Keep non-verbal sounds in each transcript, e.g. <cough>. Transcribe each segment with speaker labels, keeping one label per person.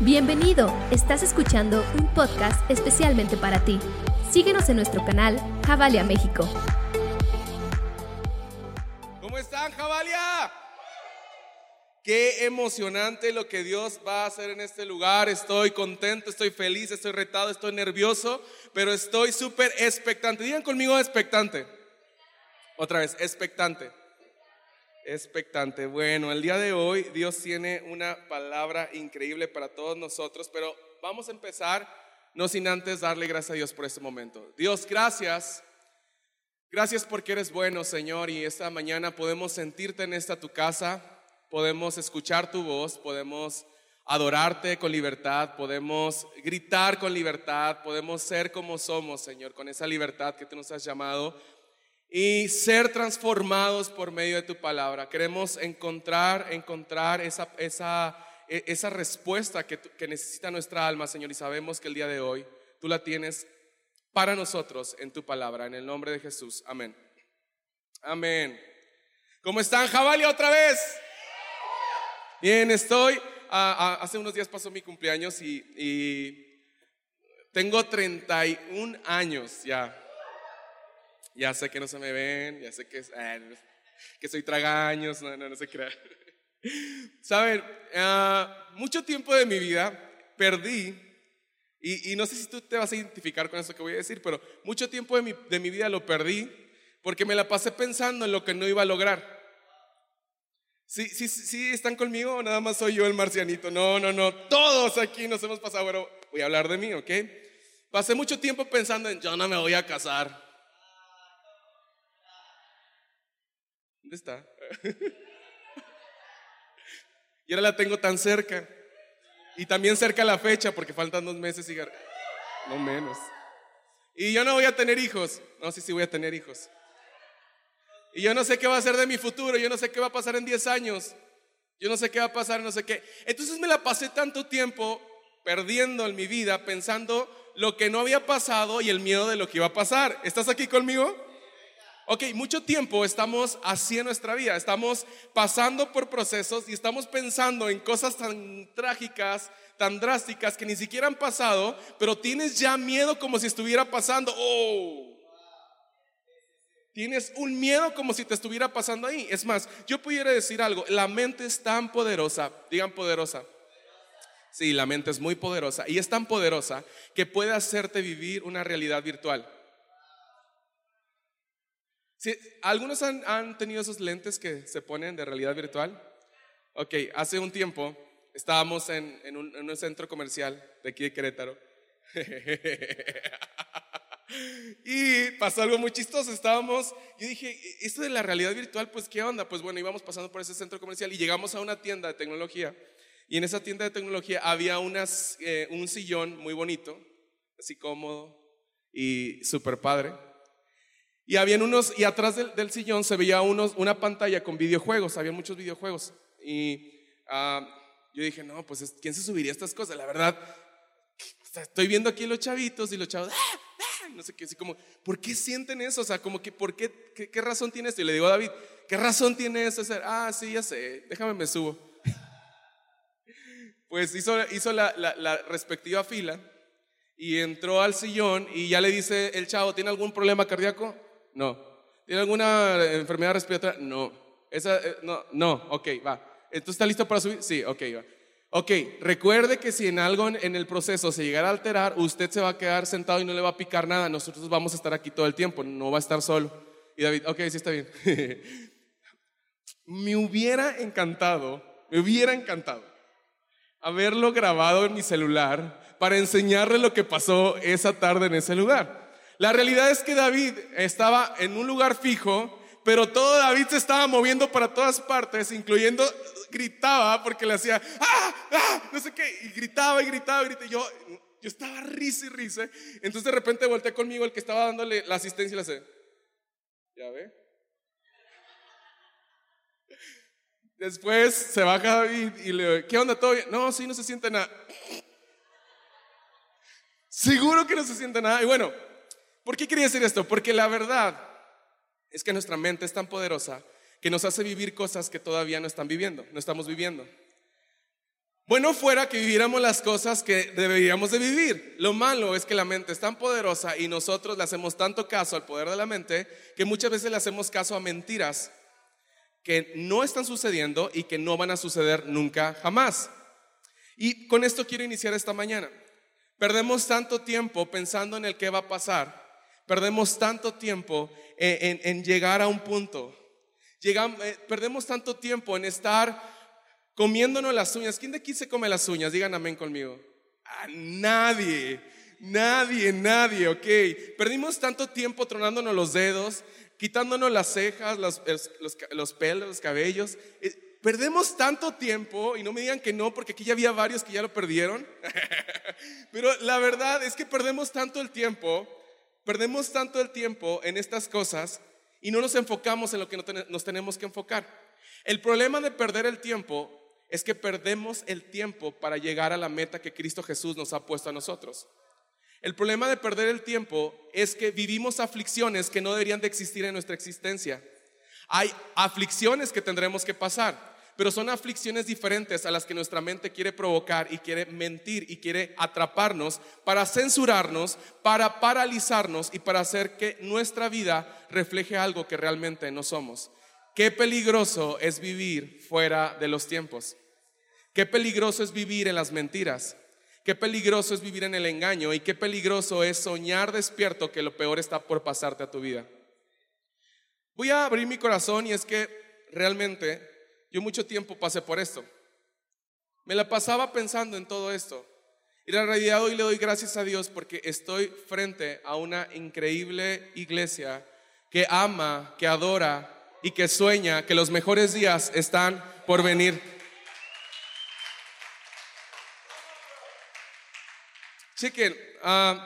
Speaker 1: Bienvenido, estás escuchando un podcast especialmente para ti. Síguenos en nuestro canal Javalia México.
Speaker 2: ¿Cómo están, Javalia? Qué emocionante lo que Dios va a hacer en este lugar. Estoy contento, estoy feliz, estoy retado, estoy nervioso, pero estoy súper expectante. Digan conmigo expectante. Otra vez, expectante. Expectante. Bueno, el día de hoy Dios tiene una palabra increíble para todos nosotros, pero vamos a empezar no sin antes darle gracias a Dios por este momento. Dios, gracias. Gracias porque eres bueno, Señor, y esta mañana podemos sentirte en esta tu casa, podemos escuchar tu voz, podemos adorarte con libertad, podemos gritar con libertad, podemos ser como somos, Señor, con esa libertad que tú nos has llamado y ser transformados por medio de tu palabra. Queremos encontrar, encontrar esa, esa, e, esa respuesta que, que necesita nuestra alma, Señor, y sabemos que el día de hoy tú la tienes para nosotros en tu palabra, en el nombre de Jesús. Amén. Amén. ¿Cómo están, Jabalia, otra vez? Bien, estoy. hace unos días pasó mi cumpleaños y, y tengo 31 años ya. Ya sé que no se me ven, ya sé que, ah, que soy tragaños, no, no, no se crea. <laughs> Saben, ah, mucho tiempo de mi vida perdí, y, y, no sé si tú te vas a identificar con eso que voy a decir, pero mucho tiempo de mi, de mi vida lo perdí porque me la pasé pensando en lo que no iba a lograr. ¿Sí, sí, sí están conmigo o nada más soy yo el marcianito? No, no, no, todos aquí nos hemos pasado, pero voy a hablar de mí, ¿ok? Pasé mucho tiempo pensando en yo no me voy a casar. ¿Dónde está? y ahora la tengo tan cerca. Y también cerca la fecha porque faltan dos meses y no menos. Y yo no voy a tener hijos. No sé si voy a tener hijos. Y yo no sé qué va a ser de mi futuro. Yo no sé qué va a pasar en 10 años. Yo no sé qué va a pasar, no sé qué. Entonces me la pasé tanto tiempo perdiendo en mi vida pensando lo que no había pasado y el miedo de lo que iba a pasar. ¿Estás aquí conmigo? Ok, mucho tiempo estamos así en nuestra vida, estamos pasando por procesos y estamos pensando en cosas tan trágicas, tan drásticas que ni siquiera han pasado, pero tienes ya miedo como si estuviera pasando. Oh, tienes un miedo como si te estuviera pasando ahí. Es más, yo pudiera decir algo, la mente es tan poderosa, digan poderosa. Sí, la mente es muy poderosa y es tan poderosa que puede hacerte vivir una realidad virtual. ¿Algunos han, tenido esos lentes que se ponen de realidad virtual? Ok, hace un tiempo estábamos en, un, centro comercial de aquí de Querétaro. <laughs> y pasó algo muy chistoso. Estábamos, yo dije, e, esto de la realidad virtual, pues qué onda. Pues bueno, íbamos pasando por ese centro comercial y llegamos a una tienda de tecnología. Y en esa tienda de tecnología había unas, eh, un sillón muy bonito, así cómodo y súper padre. Y habían unos, y atrás del, sillón se veía unos, una pantalla con videojuegos, había muchos videojuegos. Y ah, yo dije, no, pues, ¿quién se subiría a estas cosas? La verdad, estoy viendo aquí los chavitos y los chavos, ¡Ah! ¡Ah! no sé qué, así como, ¿por qué sienten eso? O sea, como que, ¿por qué, qué, razón tiene esto? Y le digo a David, ¿qué razón tiene eso? ah, sí, ya sé, déjame me subo. <laughs> Pues hizo, hizo la, la respectiva fila y entró al sillón y ya le dice el chavo, ¿tiene algún problema cardíaco? No. ¿Tiene alguna enfermedad respiratoria? No. Esa, eh, no, no, ok, va. ¿Entonces está listo para subir? Sí, ok, va. Ok, recuerde que si en algo en el proceso se llegara a alterar, usted se va a quedar sentado y no le va a picar nada. Nosotros vamos a estar aquí todo el tiempo, no va a estar solo. Y David, ok, sí está bien. <laughs> me hubiera encantado, me hubiera encantado haberlo grabado en mi celular para enseñarle lo que pasó esa tarde en ese lugar. La realidad es que David estaba en un lugar fijo, pero todo David se estaba moviendo para todas partes, incluyendo gritaba porque le hacía, ¡ah! ¡ah! No sé qué, y gritaba y gritaba y gritaba. Yo, yo estaba risa y risa. Entonces de repente volteé conmigo el que estaba dándole la asistencia y le hace, ¿ya ve? Después se baja David y le ¿qué onda? ¿Todo bien? No, sí, no se siente nada. <laughs> Seguro que no se siente nada. Y bueno, ¿Por qué quería decir esto? Porque la verdad es que nuestra mente es tan poderosa que nos hace vivir cosas que todavía no están viviendo, no estamos viviendo. Bueno fuera que viviéramos las cosas que deberíamos de vivir. Lo malo es que la mente es tan poderosa y nosotros le hacemos tanto caso al poder de la mente que muchas veces le hacemos caso a mentiras que no están sucediendo y que no van a suceder nunca jamás. Y con esto quiero iniciar esta mañana. Perdemos tanto tiempo pensando en el que va a pasar. Perdemos tanto tiempo en, llegar a un punto. Eh, perdemos tanto tiempo en estar comiéndonos las uñas. ¿Quién de aquí se come las uñas? Digan amén conmigo. A nadie, nadie, nadie, ok. Perdimos tanto tiempo tronándonos los dedos, quitándonos las cejas, los, los, pelos, los cabellos. Eh, perdemos tanto tiempo, y no me digan que no, porque aquí ya había varios que ya lo perdieron. <laughs> Pero la verdad es que perdemos tanto el tiempo, perdemos tanto el tiempo en estas cosas y no nos enfocamos en lo que nos tenemos que enfocar. El problema de perder el tiempo es que perdemos el tiempo para llegar a la meta que Cristo Jesús nos ha puesto a nosotros. El problema de perder el tiempo es que vivimos aflicciones que no deberían de existir en nuestra existencia. Hay aflicciones que tendremos que pasar, pero son aflicciones diferentes a las que nuestra mente quiere provocar y quiere mentir y quiere atraparnos para censurarnos, para paralizarnos y para hacer que nuestra vida refleje algo que realmente no somos. Qué peligroso es vivir fuera de los tiempos. Qué peligroso es vivir en las mentiras. Qué peligroso es vivir en el engaño y qué peligroso es soñar despierto que lo peor está por pasarte a tu vida. Voy a abrir mi corazón y es que realmente yo mucho tiempo pasé por esto. Me la pasaba pensando en todo esto. Y la realidad hoy le doy gracias a Dios porque estoy frente a una increíble iglesia que ama, que adora, y que sueña que los mejores días están por venir. Chequen, uh,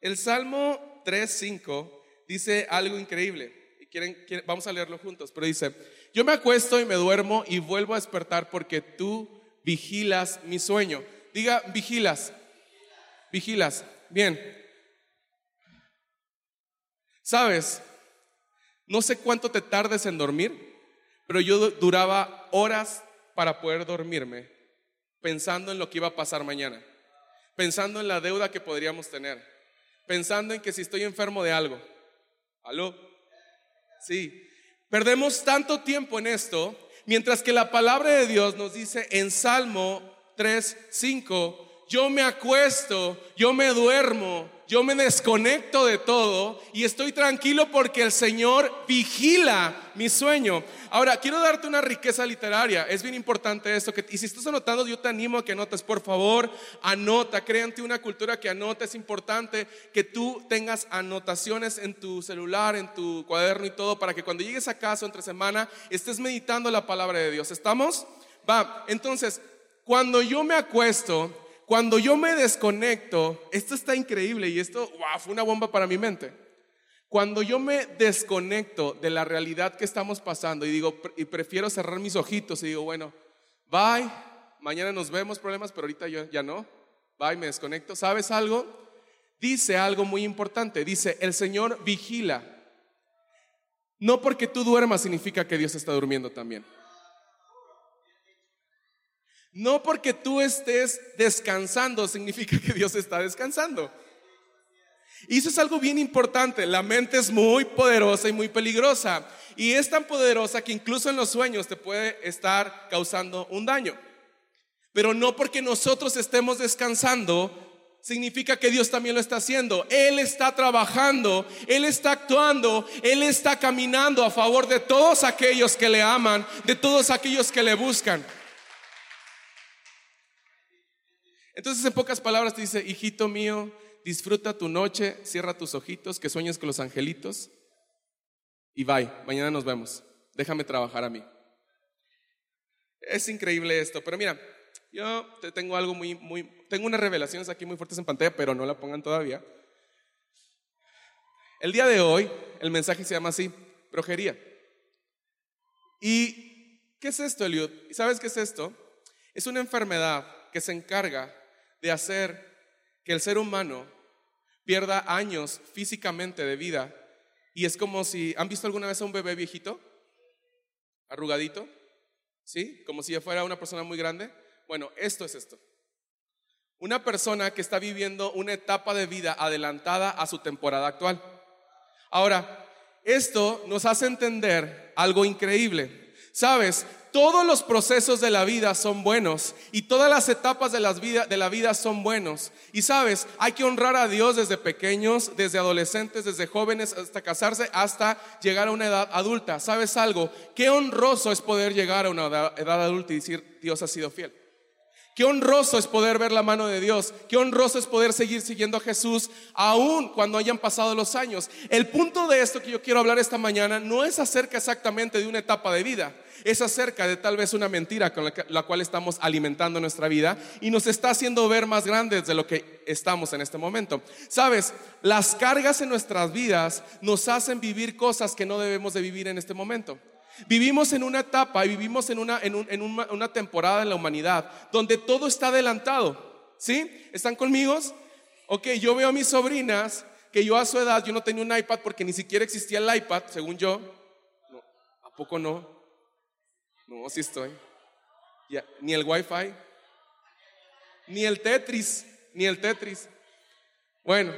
Speaker 2: el Salmo 3.5 dice algo increíble. Quieren, vamos a leerlo juntos, pero dice, yo me acuesto y me duermo y vuelvo a despertar porque tú vigilas mi sueño. Diga, vigilas. Vigilas. Bien. ¿Sabes? No sé cuánto te tardes en dormir, pero yo duraba horas para poder dormirme pensando en lo que iba a pasar mañana, pensando en la deuda que podríamos tener, pensando en que si estoy enfermo de algo. ¿Aló? Sí. Perdemos tanto tiempo en esto, mientras que la palabra de Dios nos dice en Salmo 3, 5, yo me acuesto, yo me duermo, yo me desconecto de todo y estoy tranquilo porque el Señor vigila mi sueño. Ahora, quiero darte una riqueza literaria. Es bien importante esto. Que, y si estás anotando, yo te animo a que anotes. Por favor, anota. Créante una cultura que anota. Es importante que tú tengas anotaciones en tu celular, en tu cuaderno y todo, para que cuando llegues a casa entre semana estés meditando la palabra de Dios. ¿Estamos? Va. Entonces, cuando yo me acuesto, cuando yo me desconecto, esto está increíble y esto fue una bomba para mi mente. Cuando yo me desconecto de la realidad que estamos pasando y digo, y prefiero cerrar mis ojitos y digo, bueno, bye, mañana nos vemos problemas, pero ahorita yo ya no, bye, me desconecto. ¿Sabes algo? Dice algo muy importante, dice, el Señor vigila. No porque tú duermas significa que Dios está durmiendo también. No porque tú estés descansando significa que Dios está descansando. Y eso es algo bien importante. La mente es muy poderosa y muy peligrosa. Y es tan poderosa que incluso en los sueños te puede estar causando un daño. Pero no porque nosotros estemos descansando significa que Dios también lo está haciendo. Él está trabajando, Él está actuando, Él está caminando a favor de todos aquellos que le aman, de todos aquellos que le buscan. Entonces, en pocas palabras, te dice, hijito mío, disfruta tu noche, cierra tus ojitos, que sueñes con los angelitos y bye, mañana nos vemos. Déjame trabajar a mí. Es increíble esto, pero mira, yo te tengo algo muy, muy, tengo unas revelaciones aquí muy fuertes en pantalla, pero no la pongan todavía. El día de hoy, el mensaje se llama así, progería. ¿Y qué es esto, Eliud? ¿Sabes qué es esto? Es una enfermedad que se encarga de hacer que el ser humano pierda años físicamente de vida. Y es como si, ¿han visto alguna vez a un bebé viejito? Arrugadito, ¿sí? Como si ya fuera una persona muy grande. Bueno, esto es esto. Una persona que está viviendo una etapa de vida adelantada a su temporada actual. Ahora, esto nos hace entender algo increíble. Sabes, todos los procesos de la vida son buenos y todas las etapas de, las vida, de la vida son buenos. Y sabes, hay que honrar a Dios desde pequeños, desde adolescentes, desde jóvenes, hasta casarse, hasta llegar a una edad adulta. ¿Sabes algo? Qué honroso es poder llegar a una edad adulta y decir, Dios ha sido fiel. Qué honroso es poder ver la mano de Dios. Qué honroso es poder seguir siguiendo a Jesús aún cuando hayan pasado los años. El punto de esto que yo quiero hablar esta mañana no es acerca exactamente de una etapa de vida. Es acerca de tal vez una mentira con la, cual estamos alimentando nuestra vida y nos está haciendo ver más grandes de lo que estamos en este momento. Sabes, las cargas en nuestras vidas nos hacen vivir cosas que no debemos de vivir en este momento. Vivimos en una etapa y vivimos en una, en, una, temporada en la humanidad donde todo está adelantado. ¿Sí? ¿Están conmigo? Ok, yo veo a mis sobrinas que yo a su edad yo no tenía un iPad porque ni siquiera existía el iPad, según yo. No, ¿A poco no? No, sí estoy. ni el Wi-Fi, ni el Tetris, ni el Tetris. Bueno,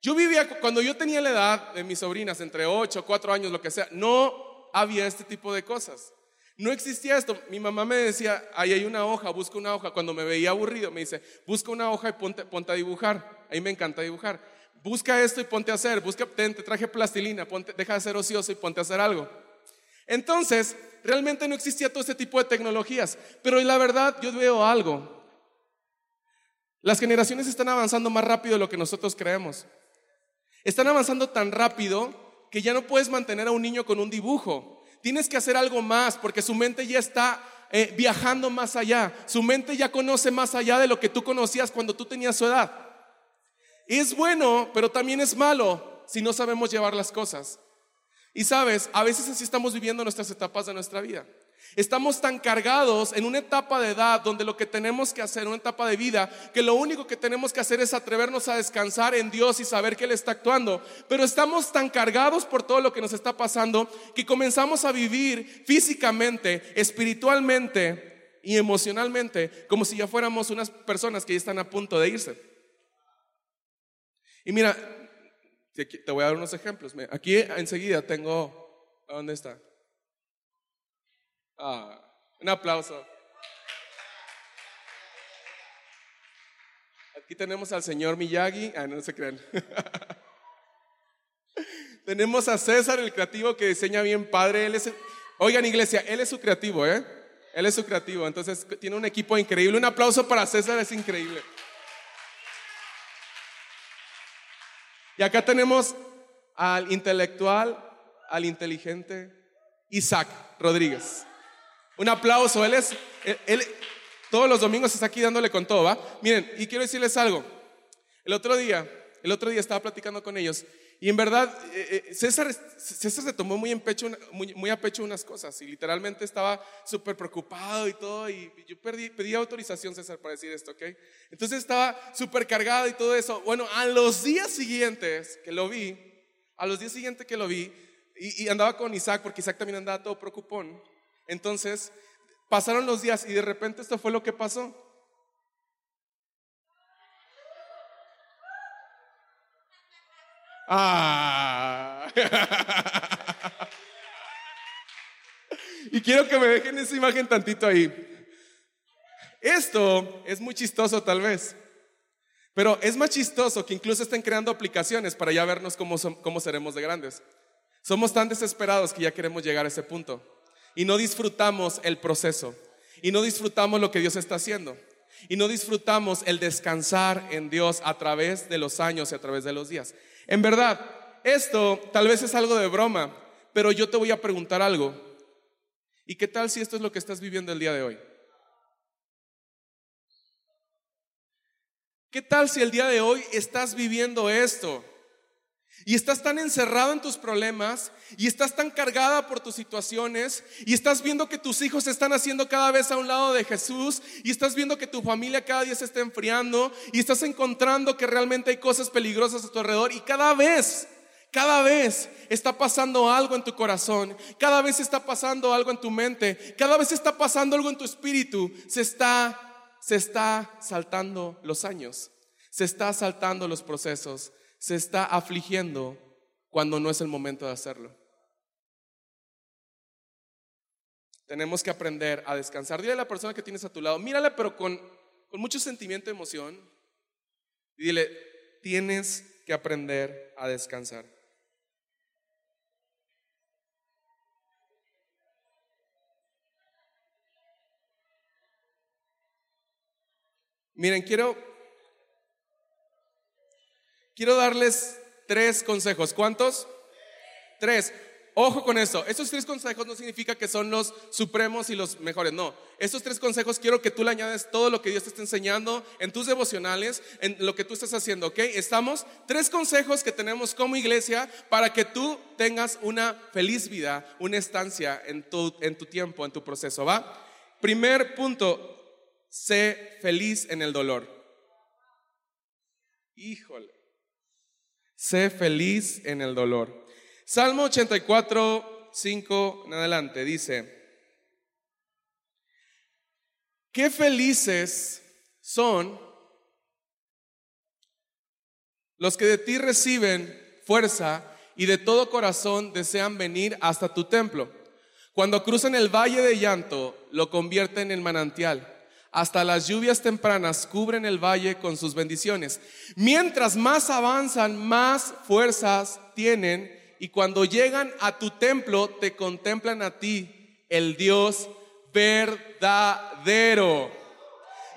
Speaker 2: yo vivía, cuando yo tenía la edad de mis sobrinas, entre 8, 4 años, lo que sea, no había este tipo de cosas. No existía esto. Mi mamá me decía, ahí hay una hoja, busca una hoja. Cuando me veía aburrido, me dice, busca una hoja y ponte, a dibujar. Ahí me encanta dibujar. Busca esto y ponte a hacer. Busca, te traje plastilina, ponte, deja de ser ocioso y ponte a hacer algo. Entonces, realmente no existía todo este tipo de tecnologías. Pero la verdad, yo veo algo. Las generaciones están avanzando más rápido de lo que nosotros creemos. Están avanzando tan rápido que ya no puedes mantener a un niño con un dibujo. Tienes que hacer algo más porque su mente ya está eh, viajando más allá. Su mente ya conoce más allá de lo que tú conocías cuando tú tenías su edad. Es bueno, pero también es malo si no sabemos llevar las cosas. Y sabes, a veces así estamos viviendo nuestras etapas de nuestra vida. Estamos tan cargados en una etapa de edad donde lo que tenemos que hacer, una etapa de vida, que lo único que tenemos que hacer es atrevernos a descansar en Dios y saber que Él está actuando. Pero estamos tan cargados por todo lo que nos está pasando que comenzamos a vivir físicamente, espiritualmente y emocionalmente como si ya fuéramos unas personas que ya están a punto de irse. Y mira, te voy a dar unos ejemplos. Aquí enseguida tengo, ¿dónde está? Ah, un aplauso. Aquí tenemos al señor Miyagi. Ah, no se crean. <laughs> tenemos a César, el creativo que diseña bien padre. Oigan, iglesia, él es su creativo, ¿eh? Él es su creativo. Entonces tiene un equipo increíble. Un aplauso para César, es increíble. Y acá tenemos al intelectual, al inteligente Isaac Rodríguez. Un aplauso, él es, él, todos los domingos está aquí dándole con todo, ¿va? Miren, y quiero decirles algo. El otro día, el otro día estaba platicando con ellos y en verdad eh, eh, César, César se tomó muy, a pecho unas cosas y literalmente estaba súper preocupado y todo y yo perdí, pedí autorización César para decir esto, ¿ok? Entonces estaba súper cargado y todo eso. Bueno, a los días siguientes que lo vi, a los días siguientes que lo vi y, y andaba con Isaac porque Isaac también andaba todo preocupón. Entonces, pasaron los días y de repente esto fue lo que pasó. Ah. <laughs> y quiero que me dejen esa imagen tantito ahí. Esto es muy chistoso tal vez, pero es más chistoso que incluso estén creando aplicaciones para ya vernos cómo, cómo seremos de grandes. Somos tan desesperados que ya queremos llegar a ese punto y no disfrutamos el proceso y no disfrutamos lo que Dios está haciendo y no disfrutamos el descansar en Dios a través de los años y a través de los días. En verdad, esto tal vez es algo de broma, pero yo te voy a preguntar algo. ¿Y qué tal si esto es lo que estás viviendo el día de hoy? ¿Qué tal si el día de hoy estás viviendo esto? Y estás tan encerrado en tus problemas y estás tan cargada por tus situaciones y estás viendo que tus hijos se están haciendo cada vez a un lado de Jesús y estás viendo que tu familia cada día se está enfriando y estás encontrando que realmente hay cosas peligrosas a tu alrededor y cada vez Cada vez está pasando algo en tu corazón, cada vez está pasando algo en tu mente, cada vez está pasando algo en tu espíritu. Se está, se está saltando los años, se está saltando los procesos, se está afligiendo cuando no es el momento de hacerlo. Tenemos que aprender a descansar. Dile a la persona que tienes a tu lado, mírale pero con, con mucho sentimiento y emoción. Y dile, tienes que aprender a descansar. Miren, quiero, quiero darles tres consejos. ¿Cuántos? Tres. Ojo con esto, estos tres consejos no significa que son los supremos y los mejores, no. Estos tres consejos quiero que tú le añades todo lo que Dios te está enseñando en tus devocionales, en lo que tú estás haciendo, ¿ok? Estamos, tres consejos que tenemos como iglesia para que tú tengas una feliz vida, una estancia en tu, en tu tiempo, en tu proceso, ¿va? Primer punto, sé feliz en el dolor. Híjole. Sé feliz en el dolor. Salmo 84, 5 en adelante dice, qué felices son los que de ti reciben fuerza y de todo corazón desean venir hasta tu templo. Cuando cruzan el valle de llanto, lo convierten en manantial. Hasta las lluvias tempranas cubren el valle con sus bendiciones. Mientras más avanzan, más fuerzas tienen y cuando llegan a tu templo te contemplan a ti, el Dios verdadero.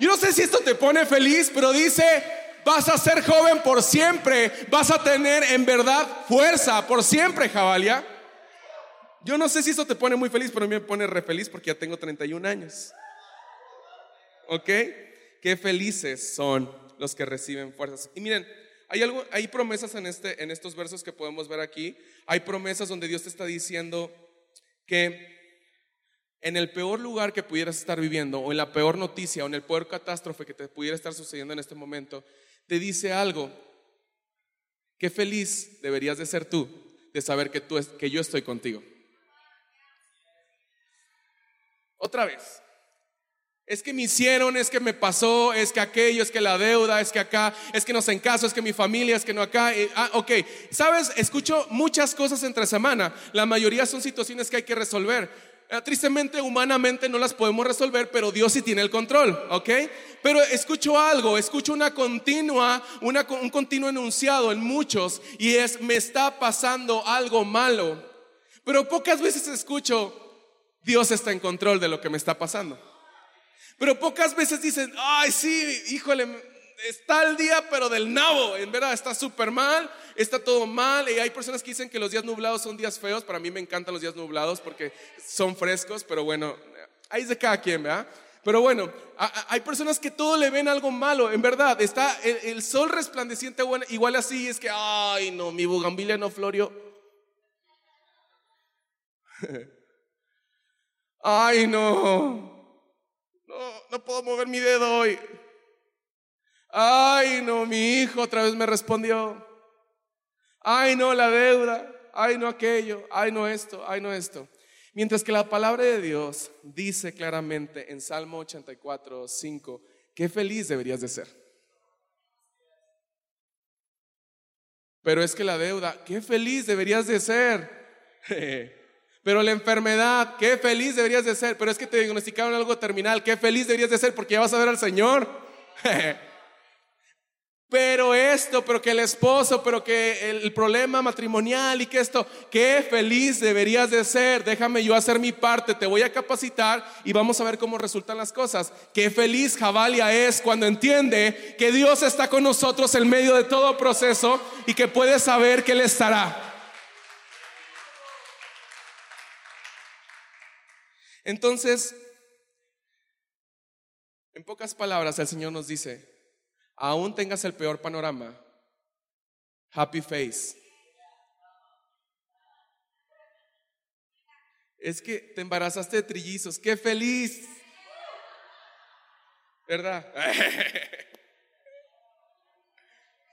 Speaker 2: Yo no sé si esto te pone feliz, pero dice, vas a ser joven por siempre, vas a tener en verdad fuerza por siempre, Jabalia. Yo no sé si esto te pone muy feliz, pero a mí me pone re feliz porque ya tengo 31 años. ¿Ok? Qué felices son los que reciben fuerzas. Y miren, hay, algo, hay promesas en, este, en estos versos que podemos ver aquí. Hay promesas donde Dios te está diciendo que en el peor lugar que pudieras estar viviendo, o en la peor noticia, o en el peor catástrofe que te pudiera estar sucediendo en este momento, te dice algo. Qué feliz deberías de ser tú de saber que, tú, que yo estoy contigo. Otra vez, es que me hicieron, es que me pasó, es que aquello, es que la deuda, es que acá, es que no sé en caso, es que mi familia, es que no acá. ah, ok, sabes, escucho muchas cosas entre semana. La mayoría son situaciones que hay que resolver. Eh, tristemente, humanamente no las podemos resolver, pero Dios sí tiene el control, ¿ok? Pero escucho algo, escucho una continua, un continuo enunciado en muchos y es, me está pasando algo malo. Pero pocas veces escucho, Dios está en control de lo que me está pasando. Pero pocas veces dicen, ay, sí, híjole, está el día, pero del nabo. En verdad, está súper mal, está todo mal. Y hay personas que dicen que los días nublados son días feos. Para mí me encantan los días nublados porque son frescos, pero bueno, ahí es de cada quien, ¿verdad? Pero bueno, hay personas que todo le ven algo malo, en verdad. Está el, sol resplandeciente igual así, es que, ay, no, mi bugambilia no floreó. <laughs> ay, no, no, puedo mover mi dedo hoy. Ay, no, mi hijo otra vez me respondió. Ay, no, la deuda. Ay, no aquello. Ay, no esto. Ay, no esto. Mientras que la palabra de Dios dice claramente en Salmo 84, 5, qué feliz deberías de ser. Pero es que la deuda, qué feliz deberías de ser. <laughs> Pero la enfermedad, qué feliz deberías de ser. Pero es que te diagnosticaron algo terminal, qué feliz deberías de ser porque ya vas a ver al Señor. <laughs> pero esto, pero que el esposo, pero que el problema matrimonial y que esto, qué feliz deberías de ser. Déjame yo hacer mi parte, te voy a capacitar y vamos a ver cómo resultan las cosas. Qué feliz Jabalia es cuando entiende que Dios está con nosotros en medio de todo proceso y que puede saber que Él estará. Entonces, en pocas palabras, el Señor nos dice, aún tengas el peor panorama, happy face. Es que te embarazaste de trillizos, qué feliz. ¿Verdad? <laughs>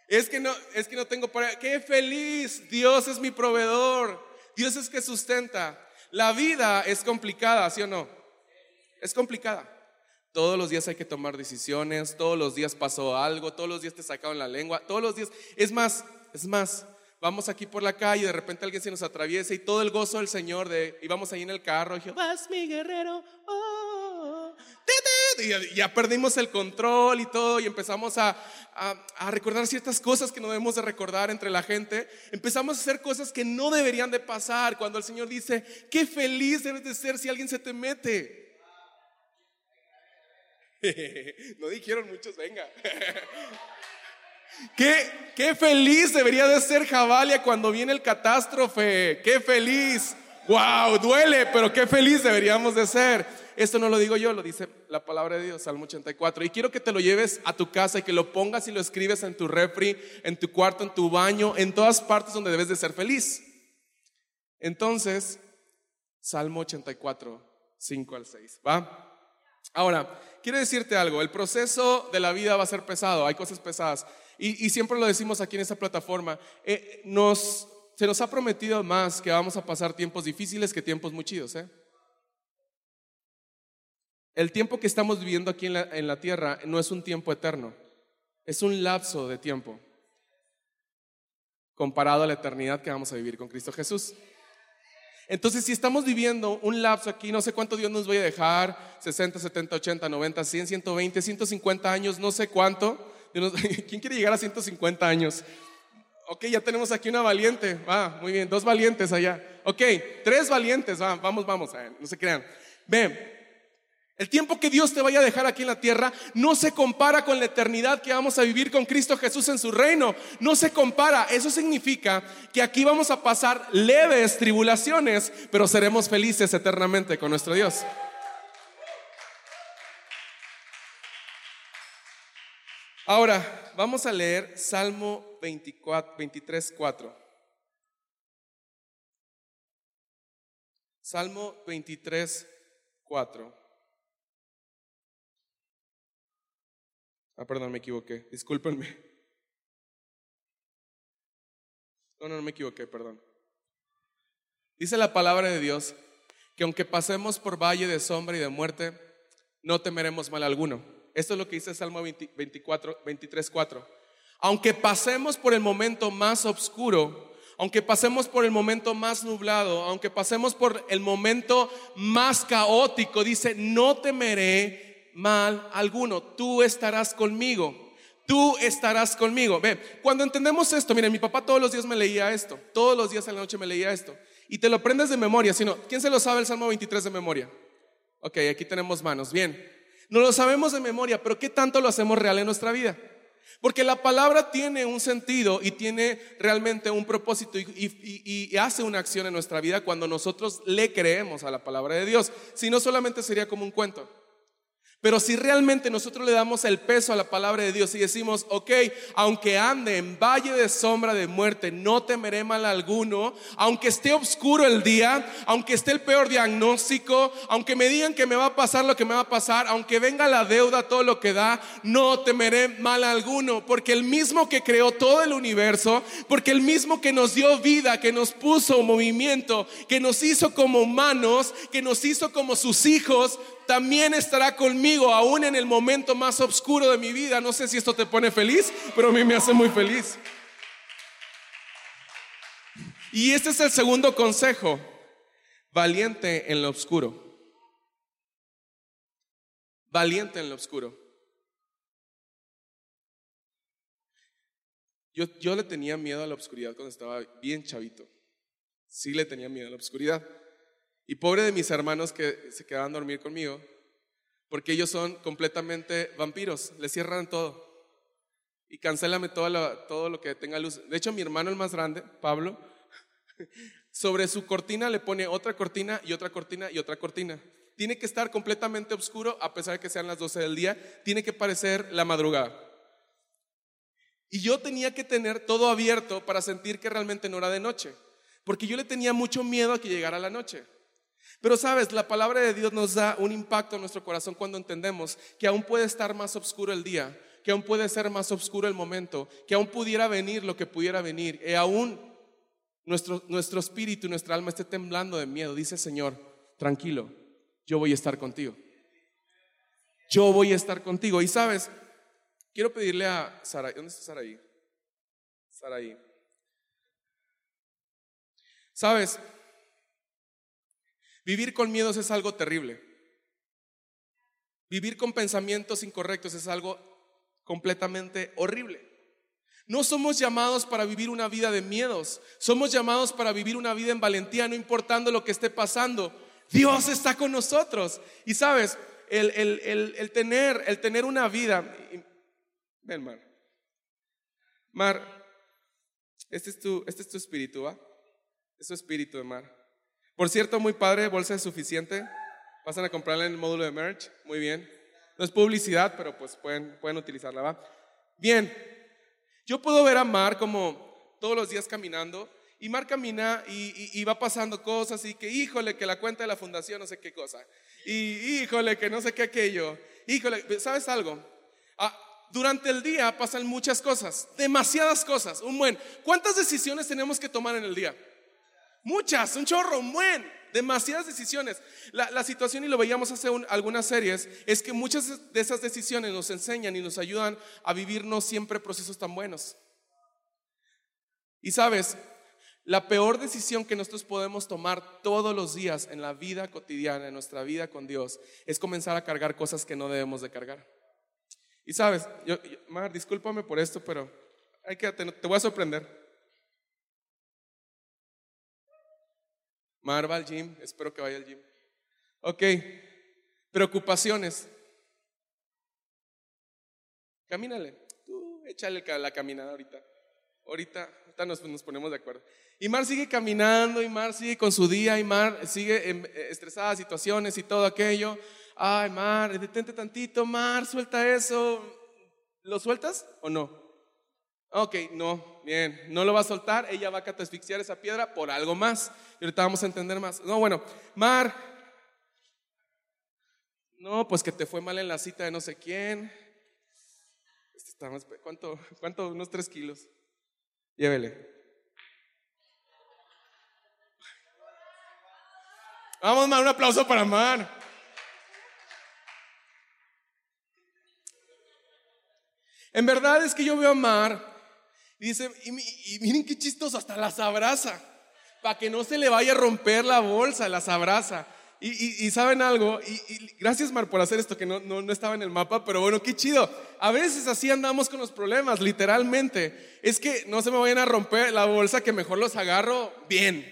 Speaker 2: Es que no, es que no tengo para. ¡Qué feliz! Dios es mi proveedor. Dios es que sustenta. La vida es complicada, ¿sí o no? Es complicada. Todos los días hay que tomar decisiones, todos los días pasó algo, todos los días te sacaron la lengua, todos los días. Es más, es más, vamos aquí por la calle y de repente alguien se nos atraviesa y todo el gozo del Señor de, y vamos ahí en el carro y Jehová es mi guerrero. oh, ti, ti", ya- perdimos el control y todo y empezamos a, a- a recordar ciertas cosas que no debemos de recordar entre la gente. Empezamos a hacer cosas que no deberían de pasar cuando el Señor dice, qué feliz debes de ser si alguien se te mete. <laughs> No dijeron muchos, venga. <laughs> Qué, qué feliz debería de ser Javalia cuando viene el catástrofe. Qué feliz. Wow, duele, pero qué feliz deberíamos de ser. Esto no lo digo yo, lo dice la palabra de Dios, Salmo 84. Y quiero que te lo lleves a tu casa y que lo pongas y lo escribes en tu refri, en tu cuarto, en tu baño, en todas partes donde debes de ser feliz. Entonces, Salmo 84, 5 al 6. ¿Va? Ahora, quiero decirte algo, el proceso de la vida va a ser pesado, hay cosas pesadas. Y, y siempre lo decimos aquí en esta plataforma, eh, nos, se nos ha prometido más que vamos a pasar tiempos difíciles que tiempos muy chidos. ¿eh? El tiempo que estamos viviendo aquí en la, en la tierra no es un tiempo eterno, es un lapso de tiempo comparado a la eternidad que vamos a vivir con Cristo Jesús. Entonces, si estamos viviendo un lapso aquí, no sé cuánto Dios nos vaya a dejar, 60, 70, 80, 90, 100, 120, 150 años, no sé cuánto. <laughs> ¿Quién quiere llegar a 150 años? Ok, ya tenemos aquí una valiente, va, muy bien, dos valientes allá. Ok, tres valientes, va, vamos, vamos, eh, no se crean. Ven, el tiempo que Dios te vaya a dejar aquí en la tierra no se compara con la eternidad que vamos a vivir con Cristo Jesús en su reino. No se compara. Eso significa que aquí vamos a pasar leves tribulaciones, pero seremos felices eternamente con nuestro Dios. Ahora, vamos a leer Salmo 24, 23, 4. Salmo 23, 4. Ah, perdón, me equivoqué. Discúlpenme. No, no, no me equivoqué, perdón. Dice la palabra de Dios que aunque pasemos por valle de sombra y de muerte, no temeremos mal alguno. Esto es lo que dice Salmo 20 24, 23, 4. Aunque pasemos por el momento más oscuro, aunque pasemos por el momento más nublado, aunque pasemos por el momento más caótico, dice, no temeré mal alguno, tú estarás conmigo, tú estarás conmigo. Ve, cuando entendemos esto, miren, mi papá todos los días me leía esto, todos los días en la noche me leía esto, y te lo aprendes de memoria, sino, ¿quién se lo sabe el Salmo 23 de memoria? Ok, aquí tenemos manos, bien. No lo sabemos de memoria, pero ¿qué tanto lo hacemos real en nuestra vida? Porque la palabra tiene un sentido y tiene realmente un propósito y hace una acción en nuestra vida cuando nosotros le creemos a la palabra de Dios. Si no, solamente sería como un cuento. Pero si realmente nosotros le damos el peso a la palabra de Dios y decimos, ok, aunque ande en valle de sombra de muerte, no temeré mal alguno, aunque esté oscuro el día, aunque esté el peor diagnóstico, aunque me digan que me va a pasar lo que me va a pasar, aunque venga la deuda, todo lo que da, no temeré mal alguno, porque el mismo que creó todo el universo, porque el mismo que nos dio vida, que nos puso movimiento, que nos hizo como humanos, que nos hizo como sus hijos, también estará conmigo aún en el momento más oscuro de mi vida. No sé si esto te pone feliz, pero a mí me hace muy feliz. Y este es el segundo consejo, valiente en lo oscuro. Valiente en lo oscuro. Yo, yo le tenía miedo a la oscuridad cuando estaba bien chavito. Sí le tenía miedo a la oscuridad. Y pobre de mis hermanos que se quedaban a dormir conmigo, porque ellos son completamente vampiros, le cierran todo. Y cancélame todo lo, que tenga luz. De hecho, mi hermano el más grande, Pablo, <laughs> sobre su cortina le pone otra cortina y otra cortina y otra cortina. Tiene que estar completamente oscuro a pesar de que sean las 12 del día. Tiene que parecer la madrugada. Y yo tenía que tener todo abierto para sentir que realmente no era de noche. Porque yo le tenía mucho miedo a que llegara la noche. Pero sabes, la palabra de Dios nos da un impacto en nuestro corazón cuando entendemos que aún puede estar más oscuro el día, que aún puede ser más oscuro el momento, que aún pudiera venir lo que pudiera venir, y aún nuestro, nuestro espíritu nuestra alma esté temblando de miedo, dice Señor, tranquilo, yo voy a estar contigo. Yo voy a estar contigo. Y sabes, quiero pedirle a Sara, ¿dónde está Saraí? Saraí. Sabes, vivir con miedos es algo terrible. Vivir con pensamientos incorrectos es algo completamente horrible. No somos llamados para vivir una vida de miedos, somos llamados para vivir una vida en valentía, no importando lo que esté pasando. Dios está con nosotros. Y sabes, el, el, tener, el tener una vida... Ven, Mar. Mar, este es tu, este es tu espíritu, ¿va? Es tu espíritu Mar. Por cierto, muy padre, bolsa es suficiente. Pasan a comprarla en el módulo de merch. Muy bien. No es publicidad, pero pues pueden, pueden utilizarla, ¿va? Bien. Yo puedo ver a Mar como todos los días caminando y Mar camina y, va pasando cosas y que, híjole, que la cuenta de la fundación, no sé qué cosa. Y híjole, que no sé qué aquello. Híjole, ¿sabes algo? Ah, durante el día pasan muchas cosas, demasiadas cosas, un buen. ¿Cuántas decisiones tenemos que tomar en el día? Muchas, un chorro, un buen, demasiadas decisiones. La, situación, y lo veíamos hace algunas series, es que muchas de esas decisiones nos enseñan y nos ayudan a vivir no siempre procesos tan buenos. Y sabes, la peor decisión que nosotros podemos tomar todos los días en la vida cotidiana, en nuestra vida con Dios, es comenzar a cargar cosas que no debemos de cargar. Y sabes, yo, Mar, discúlpame por esto, pero hay que, te, te voy a sorprender. Mar va al gym, espero que vaya al gym. Ok, preocupaciones. Camínale, tú échale la caminada ahorita. Ahorita, ahorita nos, ponemos de acuerdo. Y Mar sigue caminando, y Mar sigue con su día, y Mar sigue en, eh, estresada situaciones y todo aquello. Ay, Mar, detente tantito, Mar, suelta eso. ¿Lo sueltas o no? Ok, no, bien, no lo va a soltar, ella va a catasfixiar esa piedra por algo más. Y ahorita vamos a entender más. No, bueno, Mar, no, pues que te fue mal en la cita de no sé quién. Este ¿Cuánto? ¿Cuánto? Unos tres kilos. Llévele. Vamos, Mar, un aplauso para Mar. En verdad es que yo veo a Mar y dice, y, miren qué chistoso, hasta las abraza, para que no se le vaya a romper la bolsa, las abraza. Y, saben algo, y, gracias Mar por hacer esto que no, no, no, estaba en el mapa, pero bueno, qué chido. A veces así andamos con los problemas, literalmente. Es que no se me vayan a romper la bolsa, que mejor los agarro bien,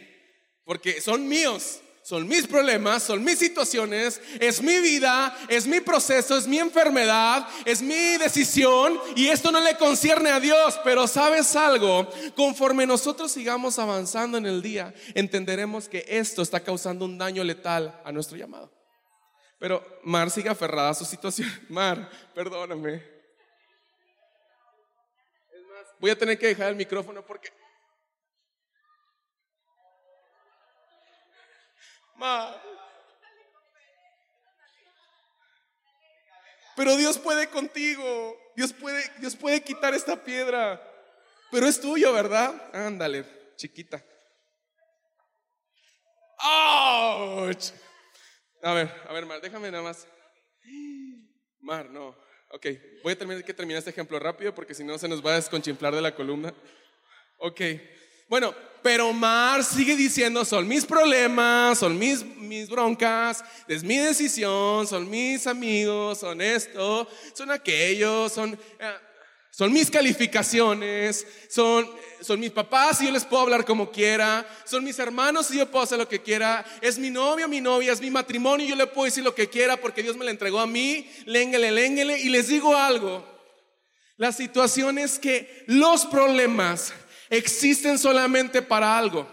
Speaker 2: porque son míos son mis problemas, son mis situaciones, es mi vida, es mi proceso, es mi enfermedad, es mi decisión y esto no le concierne a Dios. Pero sabes algo, conforme nosotros sigamos avanzando en el día, entenderemos que esto está causando un daño letal a nuestro llamado. Pero Mar sigue aferrada a su situación. <laughs> Mar, perdóname. Voy a tener que dejar el micrófono porque Pero Dios puede contigo. Dios puede, Dios puede quitar esta piedra. Pero es tuyo, ¿verdad? Ándale, chiquita. ¡Auch! A ver, a ver, Mar, déjame nada más. Mar, no. Ok, voy a tener que terminar este ejemplo rápido porque si no se nos va a desconchimplar de la columna. Ok, bueno, pero Mar sigue diciendo, son mis problemas, son mis, mis broncas, es mi decisión, son mis amigos, son esto, son aquello, son, eh, son mis calificaciones, son, son mis papás y yo les puedo hablar como quiera, son mis hermanos y yo puedo hacer lo que quiera, es mi novio, mi novia, es mi matrimonio y yo le puedo decir lo que quiera porque Dios me lo entregó a mí, lénguele, lénguele. Y les digo algo, la situación es que los problemas existen solamente para algo.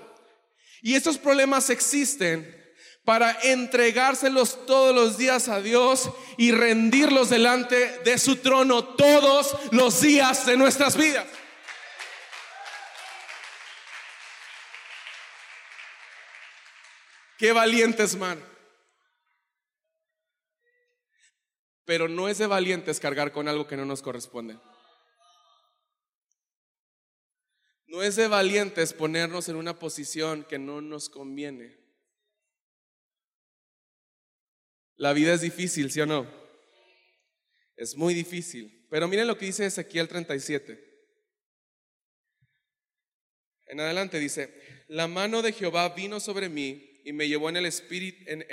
Speaker 2: Y estos problemas existen para entregárselos todos los días a Dios y rendirlos delante de su trono todos los días de nuestras vidas. Qué valientes, man. pero no es de valientes cargar con algo que no nos corresponde. No es de valientes ponernos en una posición que no nos conviene. La vida es difícil, ¿sí o no? Es muy difícil. Pero miren lo que dice Ezequiel 37. En adelante dice, la mano de Jehová vino sobre mí y me llevó en el espíritu, en,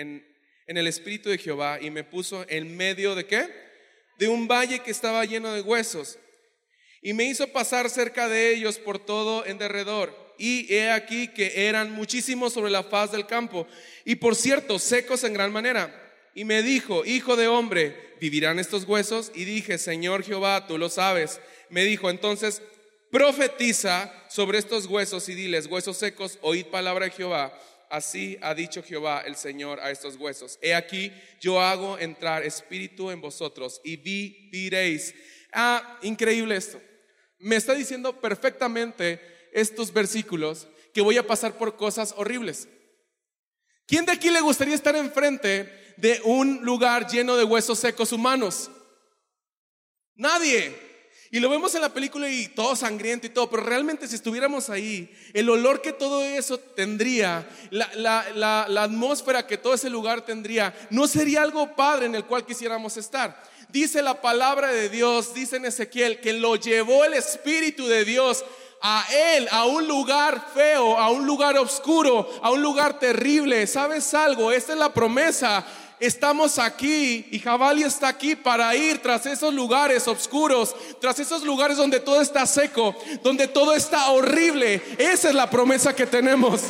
Speaker 2: en el espíritu de Jehová y me puso en medio de qué? De un valle que estaba lleno de huesos. Y me hizo pasar cerca de ellos por todo en derredor. Y he aquí que eran muchísimos sobre la faz del campo. Y por cierto, secos en gran manera. Y me dijo, hijo de hombre, ¿vivirán estos huesos? Y dije, Señor Jehová, tú lo sabes. Me dijo, entonces, profetiza sobre estos huesos y diles, huesos secos, oíd palabra de Jehová. Así ha dicho Jehová el Señor a estos huesos. He aquí, yo hago entrar espíritu en vosotros y viviréis. Ah, increíble esto. Me está diciendo perfectamente estos versículos que voy a pasar por cosas horribles. ¿Quién de aquí le gustaría estar enfrente de un lugar lleno de huesos secos humanos? Nadie. Y lo vemos en la película y todo sangriento y todo, pero realmente si estuviéramos ahí, el olor que todo eso tendría, la, atmósfera que todo ese lugar tendría, no sería algo padre en el cual quisiéramos estar. Dice la palabra de Dios, dice en Ezequiel, que lo llevó el Espíritu de Dios a él, a un lugar feo, a un lugar oscuro, a un lugar terrible. ¿Sabes algo? Esta es la promesa estamos aquí y Jabali está aquí para ir tras esos lugares oscuros, tras esos lugares donde todo está seco, donde todo está horrible. Esa es la promesa que tenemos.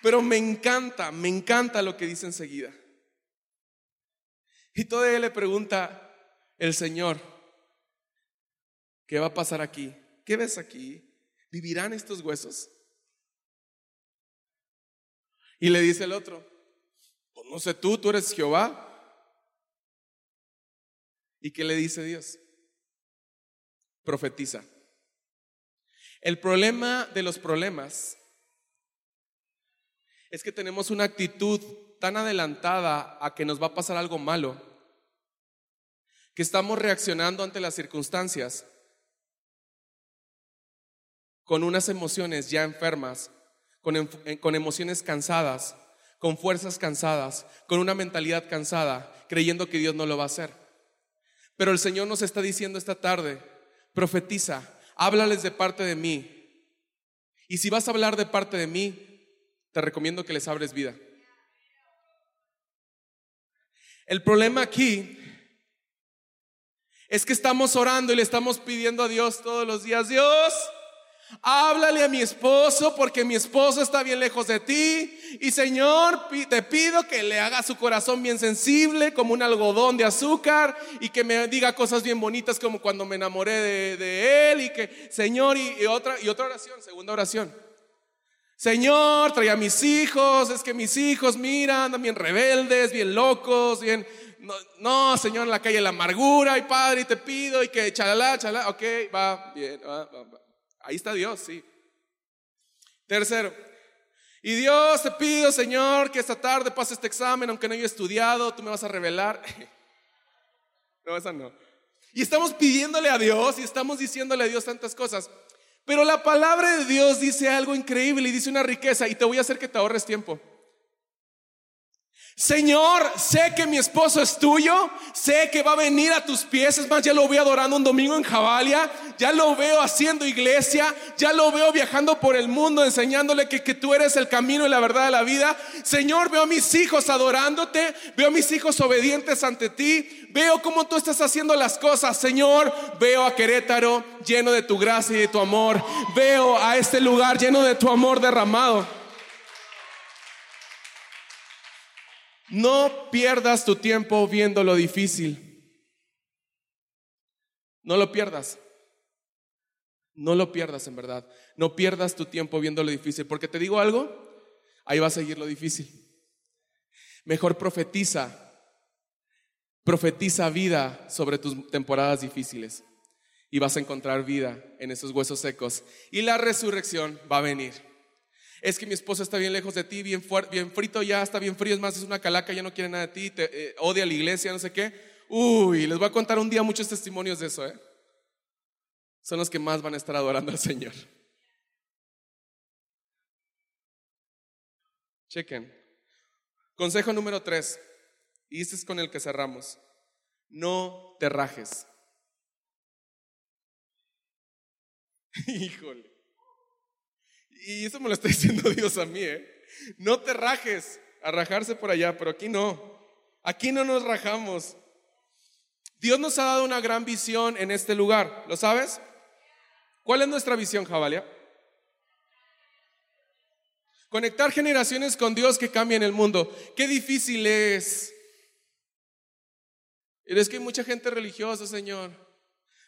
Speaker 2: Pero me encanta, me encanta lo que dice enseguida. Y todavía le pregunta el Señor, ¿qué va a pasar aquí? ¿Qué ves aquí? ¿Vivirán estos huesos? Y le dice el otro, pues no sé tú, tú eres Jehová. ¿Y qué le dice Dios? Profetiza. El problema de los problemas es que tenemos una actitud tan adelantada a que nos va a pasar algo malo, que estamos reaccionando ante las circunstancias con unas emociones ya enfermas con, emociones cansadas, con fuerzas cansadas, con una mentalidad cansada, creyendo que Dios no lo va a hacer. Pero el Señor nos está diciendo esta tarde, profetiza, háblales de parte de mí. Y si vas a hablar de parte de mí, te recomiendo que les abres vida. El problema aquí es que estamos orando y le estamos pidiendo a Dios todos los días, Dios, Háblale a mi esposo porque mi esposo está bien lejos de ti. Y Señor, te pido que le haga su corazón bien sensible como un algodón de azúcar y que me diga cosas bien bonitas como cuando me enamoré de, él y que, Señor, y, otra, y otra oración, segunda oración. Señor, trae a mis hijos, es que mis hijos, mira, andan bien rebeldes, bien locos, bien... No, Señor, en la calle la amargura y Padre, y te pido y que chalala, chalala, ok, va, bien, va, va, va. Ahí está Dios, sí. Tercero, y Dios te pido, Señor, que esta tarde pase este examen, aunque no haya estudiado, tú me vas a revelar. <laughs> No, esa no. Y estamos pidiéndole a Dios y estamos diciéndole a Dios tantas cosas. Pero la palabra de Dios dice algo increíble y dice una riqueza y te voy a hacer que te ahorres tiempo. Señor, sé que mi esposo es tuyo, sé que va a venir a tus pies, es más, ya lo veo adorando un domingo en Jabalia, ya lo veo haciendo iglesia, ya lo veo viajando por el mundo enseñándole que, que tú eres el camino y la verdad de la vida. Señor, veo a mis hijos adorándote, veo a mis hijos obedientes ante ti, veo cómo tú estás haciendo las cosas. Señor, veo a Querétaro lleno de tu gracia y de tu amor, veo a este lugar lleno de tu amor derramado. No pierdas tu tiempo viendo lo difícil. No lo pierdas. No lo pierdas en verdad. No pierdas tu tiempo viendo lo difícil. Porque te digo algo, ahí va a seguir lo difícil. Mejor profetiza. Profetiza vida sobre tus temporadas difíciles. Y vas a encontrar vida en esos huesos secos. Y la resurrección va a venir. Es que mi esposo está bien lejos de ti, bien, bien frito ya, está bien frío, es más, es una calaca, ya no quiere nada de ti, te, eh, odia a la iglesia, no sé qué. Uy, les voy a contar un día muchos testimonios de eso, ¿eh? Son los que más van a estar adorando al Señor. Chequen. Consejo número tres, y este es con el que cerramos. No te rajes. <laughs> Híjole. Y eso me lo está <laughs> diciendo Dios a mí, ¿eh? No te rajes, a rajarse por allá, pero aquí no. Aquí no nos rajamos. Dios nos ha dado una gran visión en este lugar, ¿lo sabes? ¿Cuál es nuestra visión, Jabalia? Conectar generaciones con Dios que cambien el mundo. Qué difícil es. Es que hay mucha gente religiosa, Señor.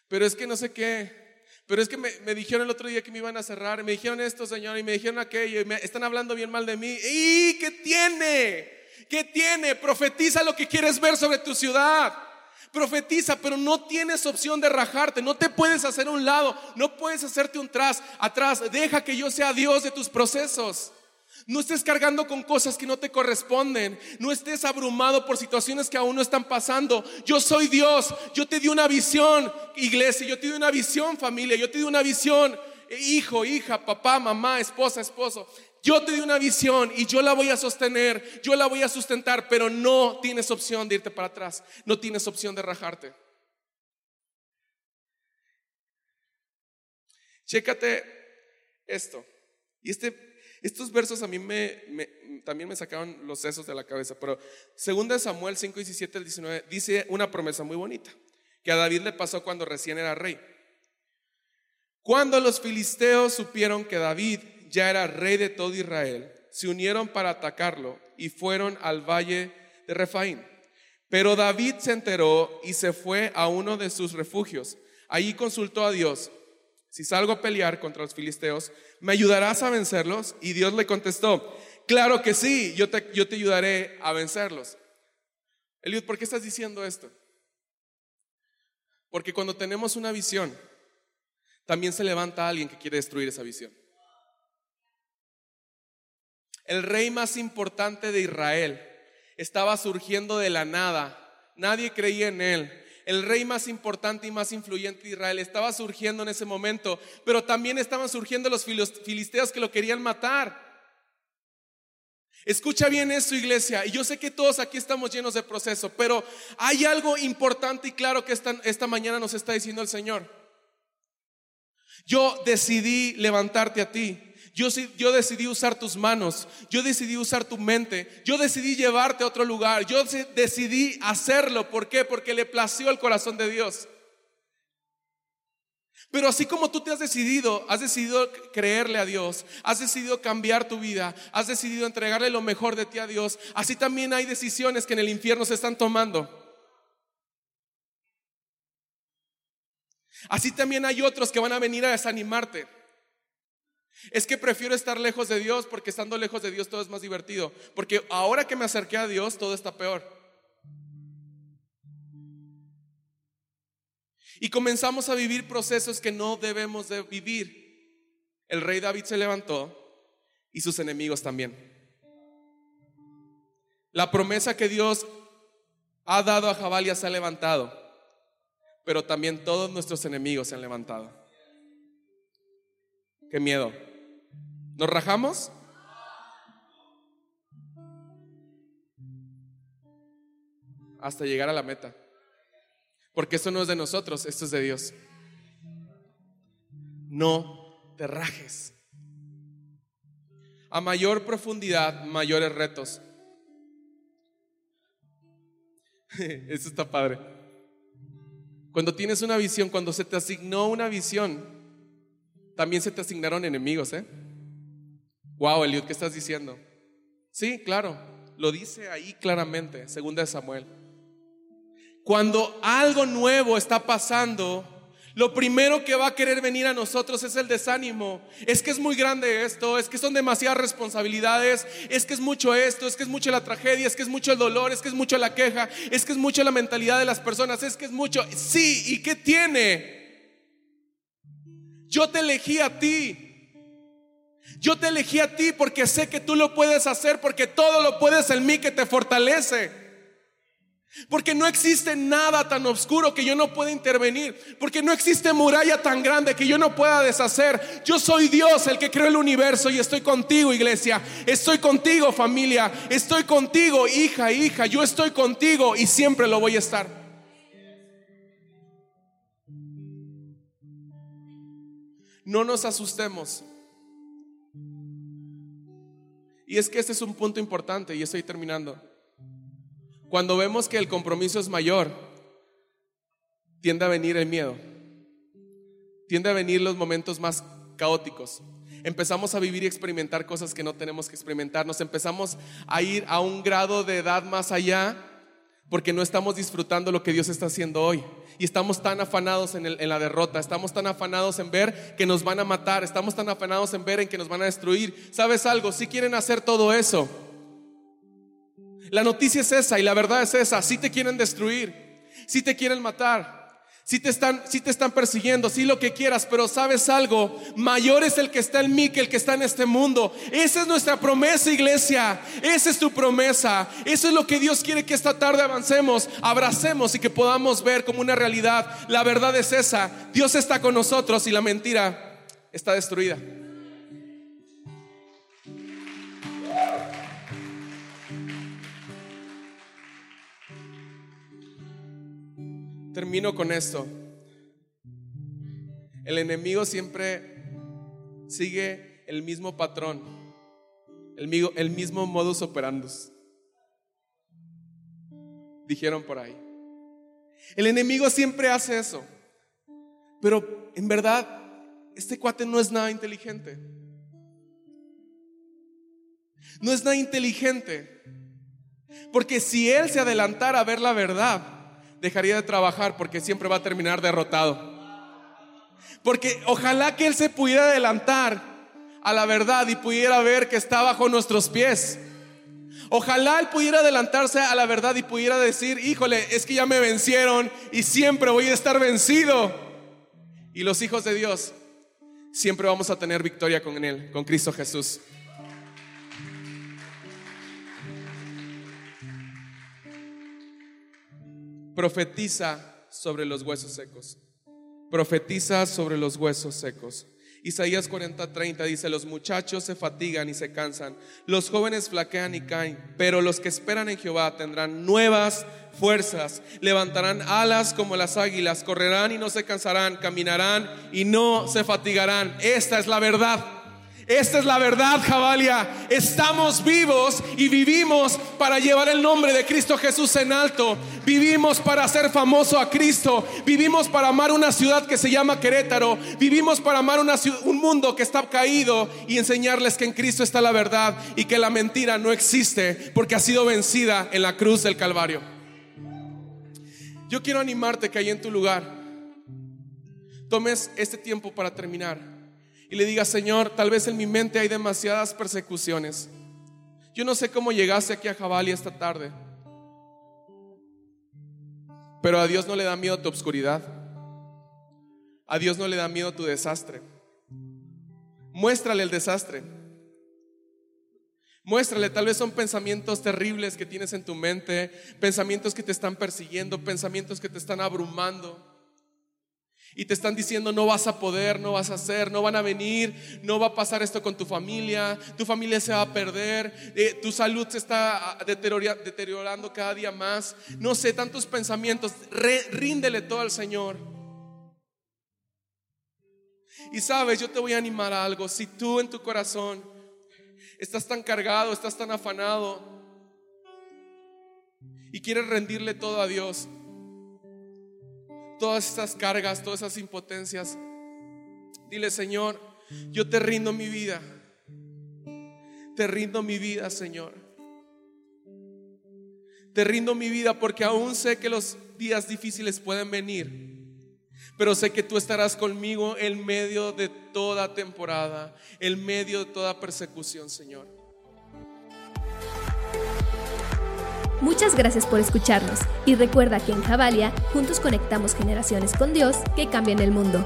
Speaker 2: Pero es que no sé qué. Pero es que me, dijeron el otro día que me iban a cerrar. me dijeron esto, Señor. Y me dijeron aquello. Y me están hablando bien mal de mí. ¿Y qué tiene? ¿Qué tiene? Profetiza lo que quieres ver sobre tu ciudad. Profetiza, pero no tienes opción de rajarte, no te puedes hacer un lado, no puedes hacerte un tras, atrás. Deja que yo sea Dios de tus procesos. No estés cargando con cosas que no te corresponden. No estés abrumado por situaciones que aún no están pasando. Yo soy Dios. Yo te di una visión, iglesia. Yo te di una visión, familia. Yo te di una visión, hijo, hija, papá, mamá, esposa, esposo. Yo te di una visión y yo la voy a sostener. Yo la voy a sustentar. Pero no tienes opción de irte para atrás. No tienes opción de rajarte. Chécate esto. Y este estos versos a mí me, también me sacaron los sesos de la cabeza, pero 2 Samuel 5, 17 al 19 dice una promesa muy bonita que a David le pasó cuando recién era rey. Cuando los filisteos supieron que David ya era rey de todo Israel, se unieron para atacarlo y fueron al valle de Refaín. Pero David se enteró y se fue a uno de sus refugios. Allí consultó a Dios, si salgo a pelear contra los filisteos, ¿me ayudarás a vencerlos? Y Dios le contestó, claro que sí, yo te, ayudaré a vencerlos. Eliud, ¿por qué estás diciendo esto? Porque cuando tenemos una visión, también se levanta alguien que quiere destruir esa visión. El rey más importante de Israel estaba surgiendo de la nada. Nadie creía en él el rey más importante y más influyente de Israel, estaba surgiendo en ese momento, pero también estaban surgiendo los filisteos que lo querían matar. Escucha bien eso, iglesia. Y yo sé que todos aquí estamos llenos de proceso, pero hay algo importante y claro que esta, esta mañana nos está diciendo el Señor. Yo decidí levantarte a ti. Yo, decidí usar tus manos, yo decidí usar tu mente, yo decidí llevarte a otro lugar, yo decidí hacerlo. ¿Por qué? Porque le plació el corazón de Dios. Pero así como tú te has decidido, has decidido creerle a Dios, has decidido cambiar tu vida, has decidido entregarle lo mejor de ti a Dios, así también hay decisiones que en el infierno se están tomando. Así también hay otros que van a venir a desanimarte. Es que prefiero estar lejos de Dios porque estando lejos de Dios todo es más divertido. Porque ahora que me acerqué a Dios todo está peor. Y comenzamos a vivir procesos que no debemos de vivir. El rey David se levantó y sus enemigos también. La promesa que Dios ha dado a Jabalia se ha levantado, pero también todos nuestros enemigos se han levantado. Qué miedo. ¿Nos rajamos? Hasta llegar a la meta. Porque esto no es de nosotros, esto es de Dios. No te rajes. A mayor profundidad, mayores retos. <laughs> Eso está padre. Cuando tienes una visión, cuando se te asignó una visión, también se te asignaron enemigos, ¿eh? Wow, Eliud, ¿qué estás diciendo? Sí, claro, lo dice ahí claramente, segunda de Samuel. Cuando algo nuevo está pasando, lo primero que va a querer venir a nosotros es el desánimo. Es que es muy grande esto, es que son demasiadas responsabilidades, es que es mucho esto, es que es mucho la tragedia, es que es mucho el dolor, es que es mucho la queja, es que es mucho la mentalidad de las personas, es que es mucho... Sí, ¿y qué tiene? Yo te elegí a ti. Yo te elegí a ti porque sé que tú lo puedes hacer, porque todo lo puedes en mí que te fortalece. Porque no existe nada tan oscuro que yo no pueda intervenir. Porque no existe muralla tan grande que yo no pueda deshacer. Yo soy Dios el que creó el universo y estoy contigo, iglesia. Estoy contigo, familia. Estoy contigo, hija, hija. Yo estoy contigo y siempre lo voy a estar. No nos asustemos. Y es que este es un punto importante y estoy terminando. Cuando vemos que el compromiso es mayor, tiende a venir el miedo, tiende a venir los momentos más caóticos. Empezamos a vivir y experimentar cosas que no tenemos que experimentar. Nos empezamos a ir a un grado de edad más allá porque no estamos disfrutando lo que Dios está haciendo hoy. Y estamos tan afanados en, la derrota, estamos tan afanados en ver que nos van a matar, estamos tan afanados en ver en que nos van a destruir. ¿Sabes algo? Si quieren hacer todo eso, la noticia es esa y la verdad es esa. Si te quieren destruir, si te quieren matar, si te están, si te están persiguiendo, si lo que quieras, pero sabes algo, mayor es el que está en mí que el que está en este mundo. Esa es nuestra promesa, iglesia. Esa es tu promesa. Eso es lo que Dios quiere que esta tarde avancemos, abracemos y que podamos ver como una realidad. La verdad es esa. Dios está con nosotros y la mentira está destruida. Termino con esto. El enemigo siempre sigue el mismo patrón, el mismo, modus operandus. Dijeron por ahí. El enemigo siempre hace eso. Pero en verdad, este cuate no es nada inteligente. No es nada inteligente. Porque si él se adelantara a ver la verdad, dejaría de trabajar porque siempre va a terminar derrotado. Porque ojalá que Él se pudiera adelantar a la verdad y pudiera ver que está bajo nuestros pies. Ojalá Él pudiera adelantarse a la verdad y pudiera decir, híjole, es que ya me vencieron y siempre voy a estar vencido. Y los hijos de Dios siempre vamos a tener victoria con Él, con Cristo Jesús. Profetiza sobre los huesos secos. Profetiza sobre los huesos secos. Isaías 40:30 dice, los muchachos se fatigan y se cansan, los jóvenes flaquean y caen, pero los que esperan en Jehová tendrán nuevas fuerzas, levantarán alas como las águilas, correrán y no se cansarán, caminarán y no se fatigarán. Esta es la verdad. Esta es la verdad, Jabalia. Estamos vivos y vivimos para llevar el nombre de Cristo Jesús en alto. Vivimos para hacer famoso a Cristo. Vivimos para amar una ciudad que se llama Querétaro. Vivimos para amar un mundo que está caído y enseñarles que en Cristo está la verdad y que la mentira no existe porque ha sido vencida en la cruz del Calvario. Yo quiero animarte que ahí en tu lugar tomes este tiempo para terminar y le diga, Señor, tal vez en mi mente hay demasiadas persecuciones. Yo no sé cómo llegaste aquí a Jabali esta tarde, pero a Dios no le da miedo tu obscuridad. A Dios no le da miedo tu desastre. Muéstrale el desastre. Muéstrale, tal vez son pensamientos terribles que tienes en tu mente, pensamientos que te están persiguiendo, pensamientos que te están abrumando y te están diciendo no vas a poder, no vas a hacer, no van a venir, no va a pasar esto con tu familia, tu familia se va a perder, eh, tu salud se está ah, deteriorando cada día más. No sé, tantos pensamientos, ríndele todo al Señor. Y sabes, yo te voy a animar a algo, si tú en tu corazón estás tan cargado, estás tan afanado y quieres rendirle todo a Dios, todas estas cargas, todas esas impotencias. Dile, Señor, yo te rindo mi vida. Te rindo mi vida, Señor. Te rindo mi vida porque aún sé que los días difíciles pueden venir. Pero sé que tú estarás conmigo en medio de toda temporada, en medio de toda persecución, Señor.
Speaker 1: Muchas gracias por escucharnos y recuerda que en Javalia juntos conectamos generaciones con Dios que cambian el mundo.